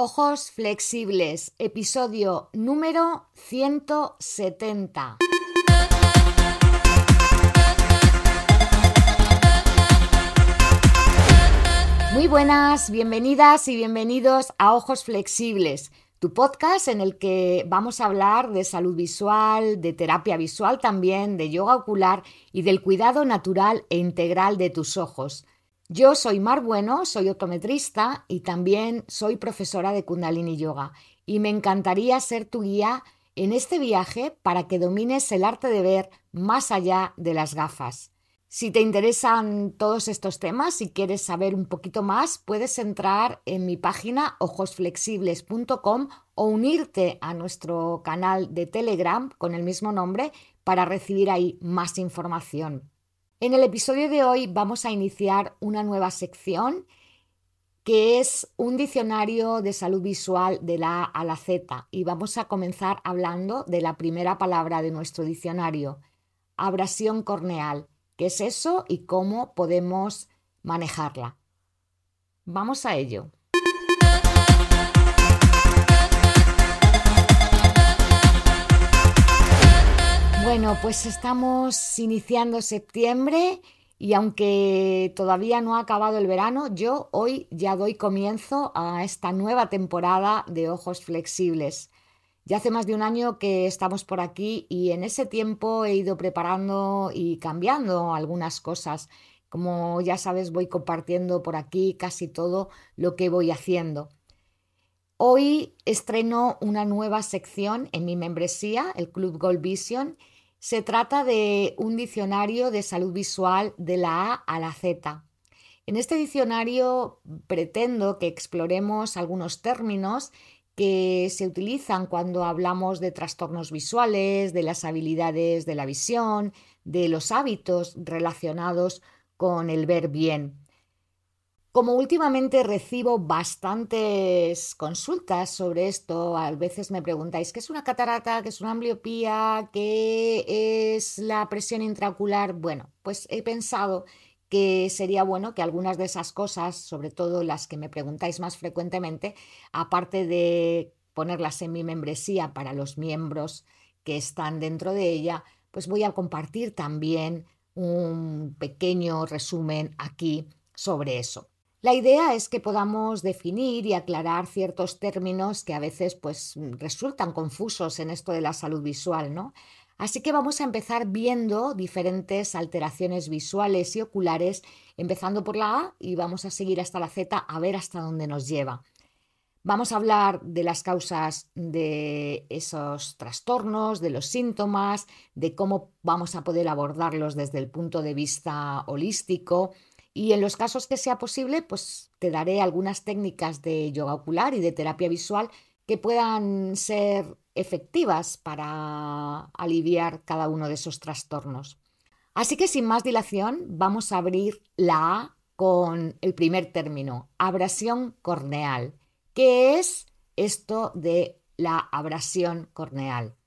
Ojos Flexibles, episodio número 170. Muy buenas, bienvenidas y bienvenidos a Ojos Flexibles, tu podcast en el que vamos a hablar de salud visual, de terapia visual también, de yoga ocular y del cuidado natural e integral de tus ojos. Yo soy Mar Bueno, soy optometrista y también soy profesora de Kundalini Yoga y me encantaría ser tu guía en este viaje para que domines el arte de ver más allá de las gafas. Si te interesan todos estos temas y quieres saber un poquito más, puedes entrar en mi página ojosflexibles.com o unirte a nuestro canal de Telegram con el mismo nombre para recibir ahí más información. En el episodio de hoy vamos a iniciar una nueva sección que es un diccionario de salud visual de la A a la Z y vamos a comenzar hablando de la primera palabra de nuestro diccionario, abrasión corneal. ¿Qué es eso y cómo podemos manejarla? Vamos a ello. Bueno, pues estamos iniciando septiembre y aunque todavía no ha acabado el verano, yo hoy ya doy comienzo a esta nueva temporada de Ojos Flexibles. Ya hace más de un año que estamos por aquí y en ese tiempo he ido preparando y cambiando algunas cosas. Como ya sabes, voy compartiendo por aquí casi todo lo que voy haciendo. Hoy estreno una nueva sección en mi membresía, el Club Gold Vision, se trata de un diccionario de salud visual de la A a la Z. En este diccionario pretendo que exploremos algunos términos que se utilizan cuando hablamos de trastornos visuales, de las habilidades de la visión, de los hábitos relacionados con el ver bien. Como últimamente recibo bastantes consultas sobre esto, a veces me preguntáis qué es una catarata, qué es una ambliopía, qué es la presión intraocular. Bueno, pues he pensado que sería bueno que algunas de esas cosas, sobre todo las que me preguntáis más frecuentemente, aparte de ponerlas en mi membresía para los miembros que están dentro de ella, pues voy a compartir también un pequeño resumen aquí sobre eso. La idea es que podamos definir y aclarar ciertos términos que a veces pues resultan confusos en esto de la salud visual, ¿no? Así que vamos a empezar viendo diferentes alteraciones visuales y oculares, empezando por la A y vamos a seguir hasta la Z a ver hasta dónde nos lleva. Vamos a hablar de las causas de esos trastornos, de los síntomas, de cómo vamos a poder abordarlos desde el punto de vista holístico, y en los casos que sea posible, pues te daré algunas técnicas de yoga ocular y de terapia visual que puedan ser efectivas para aliviar cada uno de esos trastornos. Así que sin más dilación, vamos a abrir la A con el primer término, abrasión corneal. ¿Qué es esto de la abrasión corneal?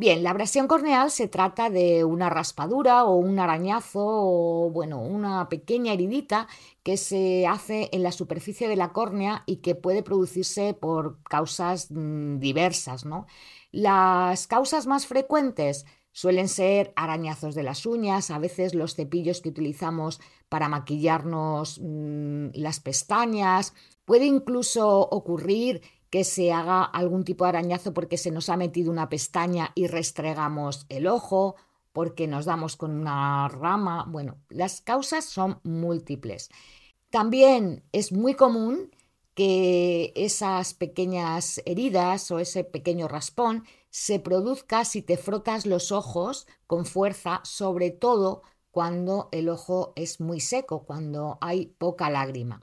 Bien, la abrasión corneal se trata de una raspadura o un arañazo o, bueno, una pequeña heridita que se hace en la superficie de la córnea y que puede producirse por causas mm, diversas, ¿no? Las causas más frecuentes suelen ser arañazos de las uñas, a veces los cepillos que utilizamos para maquillarnos mm, las pestañas, puede incluso ocurrir que se haga algún tipo de arañazo porque se nos ha metido una pestaña y restregamos el ojo, porque nos damos con una rama. Bueno, las causas son múltiples. También es muy común que esas pequeñas heridas o ese pequeño raspón se produzca si te frotas los ojos con fuerza, sobre todo cuando el ojo es muy seco, cuando hay poca lágrima.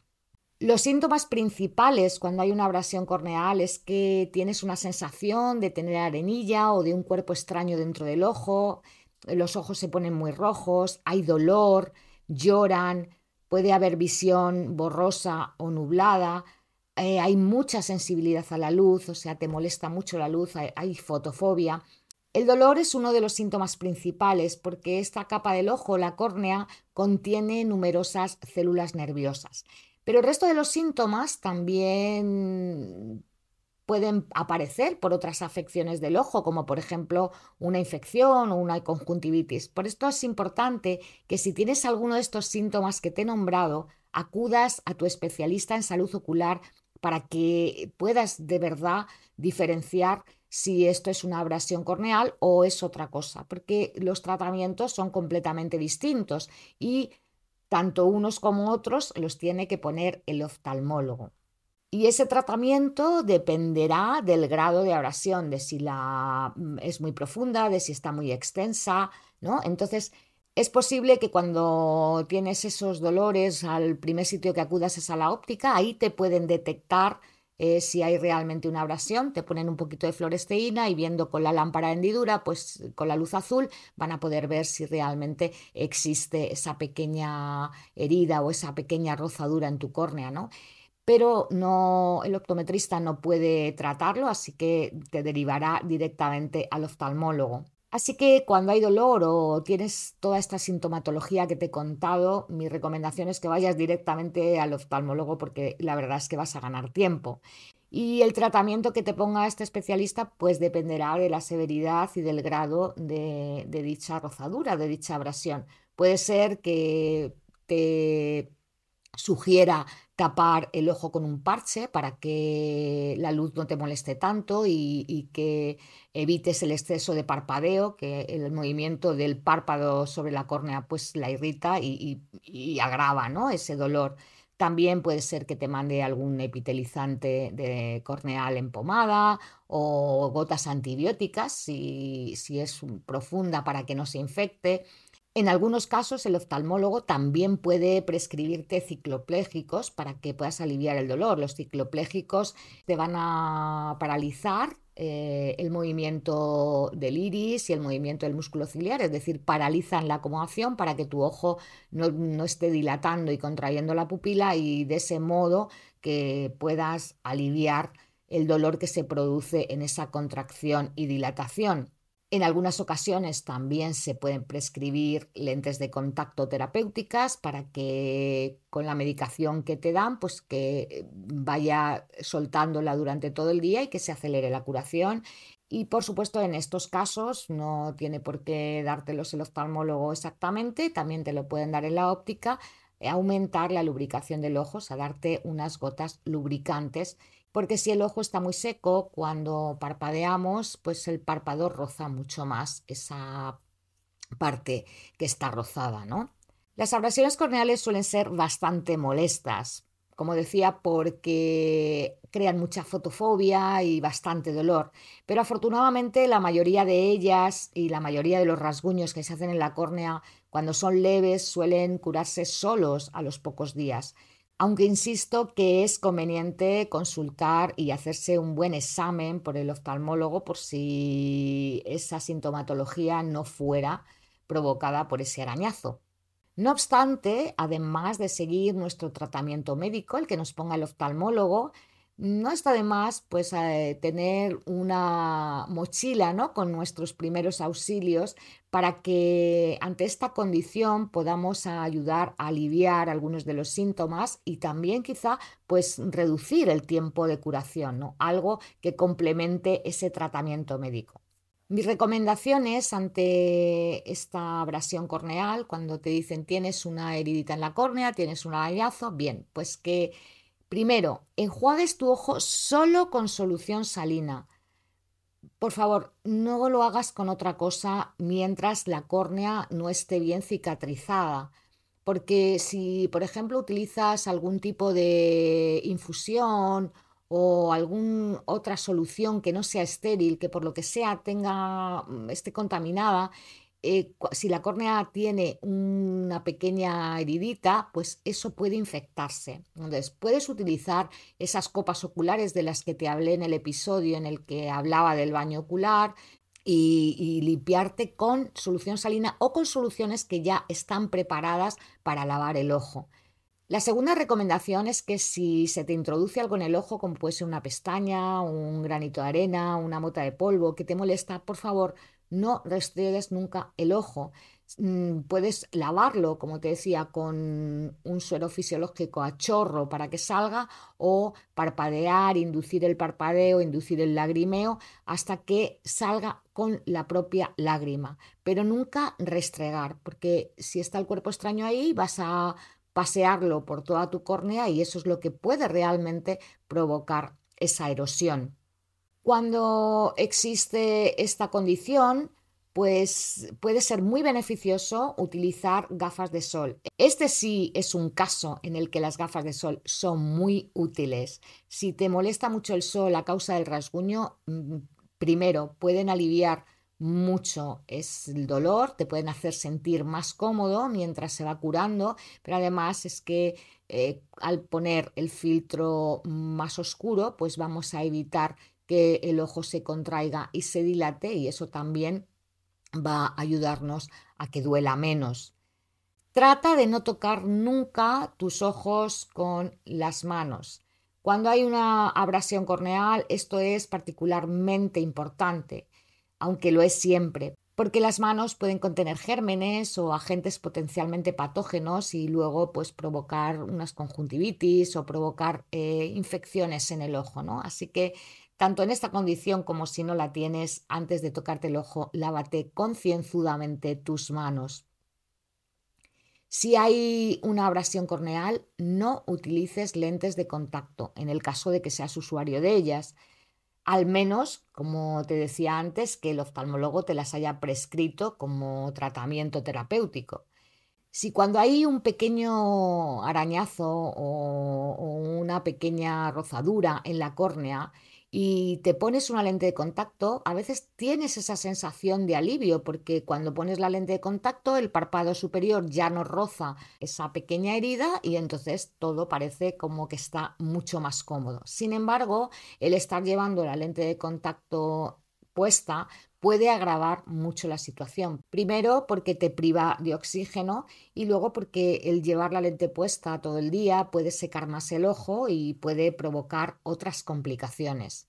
Los síntomas principales cuando hay una abrasión corneal es que tienes una sensación de tener arenilla o de un cuerpo extraño dentro del ojo, los ojos se ponen muy rojos, hay dolor, lloran, puede haber visión borrosa o nublada, eh, hay mucha sensibilidad a la luz, o sea, te molesta mucho la luz, hay fotofobia. El dolor es uno de los síntomas principales porque esta capa del ojo, la córnea, contiene numerosas células nerviosas. Pero el resto de los síntomas también pueden aparecer por otras afecciones del ojo, como por ejemplo una infección o una conjuntivitis. Por esto es importante que si tienes alguno de estos síntomas que te he nombrado, acudas a tu especialista en salud ocular para que puedas de verdad diferenciar si esto es una abrasión corneal o es otra cosa, porque los tratamientos son completamente distintos y tanto unos como otros los tiene que poner el oftalmólogo. Y ese tratamiento dependerá del grado de abrasión, de si la mm, es muy profunda, de si está muy extensa, ¿no? Entonces, es posible que cuando tienes esos dolores al primer sitio que acudas es a la óptica, ahí te pueden detectar eh, si hay realmente una abrasión, te ponen un poquito de floresteína y viendo con la lámpara de hendidura, pues con la luz azul van a poder ver si realmente existe esa pequeña herida o esa pequeña rozadura en tu córnea, ¿no? Pero no, el optometrista no puede tratarlo, así que te derivará directamente al oftalmólogo. Así que cuando hay dolor o tienes toda esta sintomatología que te he contado, mi recomendación es que vayas directamente al oftalmólogo porque la verdad es que vas a ganar tiempo. Y el tratamiento que te ponga este especialista pues dependerá de la severidad y del grado de, de dicha rozadura, de dicha abrasión. Puede ser que te sugiera tapar el ojo con un parche para que la luz no te moleste tanto y, que evites el exceso de parpadeo, que el movimiento del párpado sobre la córnea pues la irrita y, agrava ¿no? ese dolor. También puede ser que te mande algún epitelizante de corneal en pomada o gotas antibióticas si, si es profunda para que no se infecte. En algunos casos, el oftalmólogo también puede prescribirte cicloplégicos para que puedas aliviar el dolor. Los cicloplégicos te van a paralizar eh, el movimiento del iris y el movimiento del músculo ciliar, es decir, paralizan la acomodación para que tu ojo no, no esté dilatando y contrayendo la pupila y de ese modo que puedas aliviar el dolor que se produce en esa contracción y dilatación. En algunas ocasiones también se pueden prescribir lentes de contacto terapéuticas para que con la medicación que te dan, pues que vaya soltándola durante todo el día y que se acelere la curación. Y por supuesto, en estos casos no tiene por qué dártelos el oftalmólogo exactamente, también te lo pueden dar en la óptica, aumentar la lubricación del ojo, o sea, darte unas gotas lubricantes porque si el ojo está muy seco, cuando parpadeamos, pues el párpado roza mucho más esa parte que está rozada, ¿no? Las abrasiones corneales suelen ser bastante molestas, como decía, porque crean mucha fotofobia y bastante dolor. Pero afortunadamente la mayoría de ellas y la mayoría de los rasguños que se hacen en la córnea cuando son leves suelen curarse solos a los pocos días aunque insisto que es conveniente consultar y hacerse un buen examen por el oftalmólogo por si esa sintomatología no fuera provocada por ese arañazo. No obstante, además de seguir nuestro tratamiento médico, el que nos ponga el oftalmólogo, no está de más pues eh, tener una mochila ¿no? con nuestros primeros auxilios para que ante esta condición podamos ayudar a aliviar algunos de los síntomas y también quizá pues reducir el tiempo de curación, ¿no? algo que complemente ese tratamiento médico. Mis recomendaciones ante esta abrasión corneal, cuando te dicen tienes una heridita en la córnea, tienes un arañazo, bien, pues que Primero, enjuagues tu ojo solo con solución salina. Por favor, no lo hagas con otra cosa mientras la córnea no esté bien cicatrizada. Porque si, por ejemplo, utilizas algún tipo de infusión o alguna otra solución que no sea estéril, que por lo que sea tenga, esté contaminada, eh, si la córnea tiene una pequeña heridita, pues eso puede infectarse. Entonces, puedes utilizar esas copas oculares de las que te hablé en el episodio en el que hablaba del baño ocular y, y limpiarte con solución salina o con soluciones que ya están preparadas para lavar el ojo. La segunda recomendación es que si se te introduce algo en el ojo, como puede ser una pestaña, un granito de arena, una mota de polvo que te molesta, por favor, no restriegues nunca el ojo. Mm, puedes lavarlo, como te decía, con un suero fisiológico a chorro para que salga o parpadear, inducir el parpadeo, inducir el lagrimeo hasta que salga con la propia lágrima. Pero nunca restregar, porque si está el cuerpo extraño ahí vas a pasearlo por toda tu córnea y eso es lo que puede realmente provocar esa erosión. Cuando existe esta condición, pues puede ser muy beneficioso utilizar gafas de sol. Este sí es un caso en el que las gafas de sol son muy útiles. Si te molesta mucho el sol a causa del rasguño, mm, primero pueden aliviar mucho el dolor, te pueden hacer sentir más cómodo mientras se va curando, pero además es que eh, al poner el filtro más oscuro, pues vamos a evitar que el ojo se contraiga y se dilate y eso también va a ayudarnos a que duela menos. Trata de no tocar nunca tus ojos con las manos. Cuando hay una abrasión corneal, esto es particularmente importante, aunque lo es siempre, porque las manos pueden contener gérmenes o agentes potencialmente patógenos y luego pues provocar unas conjuntivitis o provocar eh, infecciones en el ojo, ¿no? Así que tanto en esta condición como si no la tienes, antes de tocarte el ojo, lávate concienzudamente tus manos. Si hay una abrasión corneal, no utilices lentes de contacto en el caso de que seas usuario de ellas, al menos, como te decía antes, que el oftalmólogo te las haya prescrito como tratamiento terapéutico. Si cuando hay un pequeño arañazo o, o una pequeña rozadura en la córnea, y te pones una lente de contacto, a veces tienes esa sensación de alivio porque cuando pones la lente de contacto el párpado superior ya no roza esa pequeña herida y entonces todo parece como que está mucho más cómodo. Sin embargo, el estar llevando la lente de contacto puesta puede agravar mucho la situación. Primero porque te priva de oxígeno y luego porque el llevar la lente puesta todo el día puede secar más el ojo y puede provocar otras complicaciones.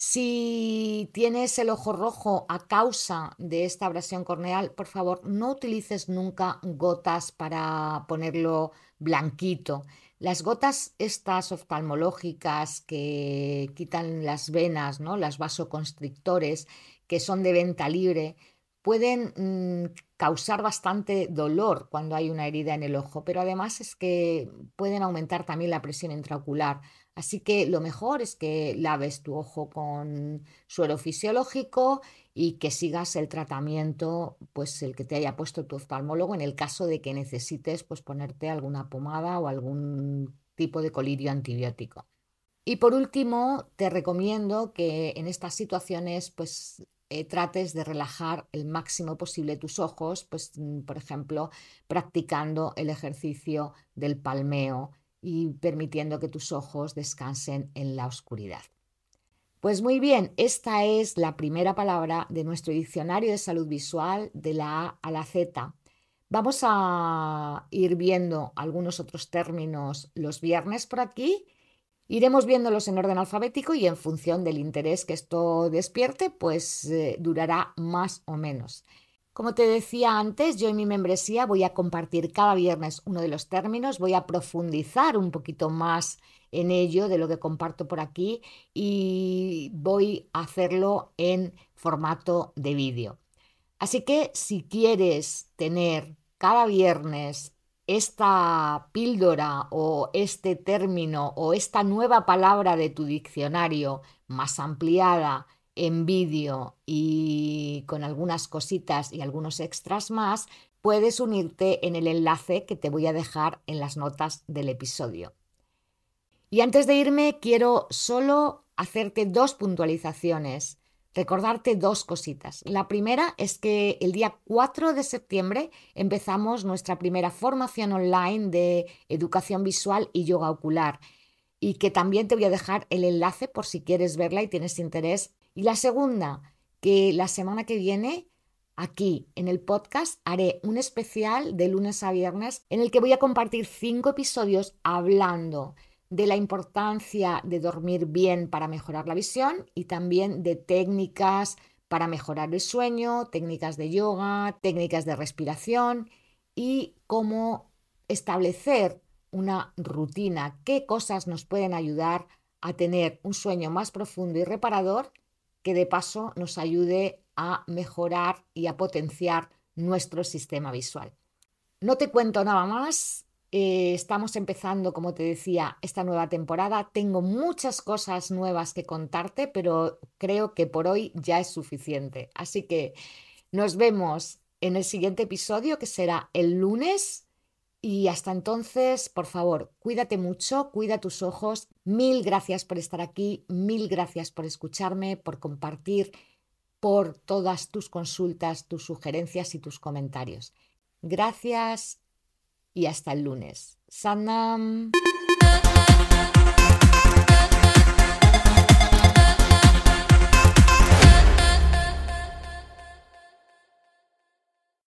Si tienes el ojo rojo a causa de esta abrasión corneal, por favor no utilices nunca gotas para ponerlo blanquito. Las gotas estas oftalmológicas que quitan las venas, ¿no? las vasoconstrictores, que son de venta libre, pueden mm, causar bastante dolor cuando hay una herida en el ojo, pero además es que pueden aumentar también la presión intraocular. Así que lo mejor es que laves tu ojo con suero fisiológico y que sigas el tratamiento, pues el que te haya puesto tu oftalmólogo en el caso de que necesites pues ponerte alguna pomada o algún tipo de colirio antibiótico. Y por último, te recomiendo que en estas situaciones pues eh, trates de relajar el máximo posible tus ojos, pues mm, por ejemplo, practicando el ejercicio del palmeo y permitiendo que tus ojos descansen en la oscuridad. Pues muy bien, esta es la primera palabra de nuestro diccionario de salud visual de la A a la Z. Vamos a ir viendo algunos otros términos los viernes por aquí Iremos viéndolos en orden alfabético y en función del interés que esto despierte, pues eh, durará más o menos. Como te decía antes, yo en mi membresía voy a compartir cada viernes uno de los términos, voy a profundizar un poquito más en ello de lo que comparto por aquí y voy a hacerlo en formato de vídeo. Así que si quieres tener cada viernes esta píldora o este término o esta nueva palabra de tu diccionario más ampliada en vídeo y con algunas cositas y algunos extras más, puedes unirte en el enlace que te voy a dejar en las notas del episodio. Y antes de irme, quiero solo hacerte dos puntualizaciones recordarte dos cositas. La primera es que el día 4 de septiembre empezamos nuestra primera formación online de educación visual y yoga ocular y que también te voy a dejar el enlace por si quieres verla y tienes interés. Y la segunda, que la semana que viene aquí en el podcast haré un especial de lunes a viernes en el que voy a compartir cinco episodios hablando de la importancia de dormir bien para mejorar la visión y también de técnicas para mejorar el sueño, técnicas de yoga, técnicas de respiración y cómo establecer una rutina, qué cosas nos pueden ayudar a tener un sueño más profundo y reparador que de paso nos ayude a mejorar y a potenciar nuestro sistema visual. No te cuento nada más, eh, estamos empezando, como te decía, esta nueva temporada. Tengo muchas cosas nuevas que contarte, pero creo que por hoy ya es suficiente. Así que nos vemos en el siguiente episodio, que será el lunes. Y hasta entonces, por favor, cuídate mucho, cuida tus ojos. Mil gracias por estar aquí, mil gracias por escucharme, por compartir, por todas tus consultas, tus sugerencias y tus comentarios. Gracias y hasta el lunes. Sanam.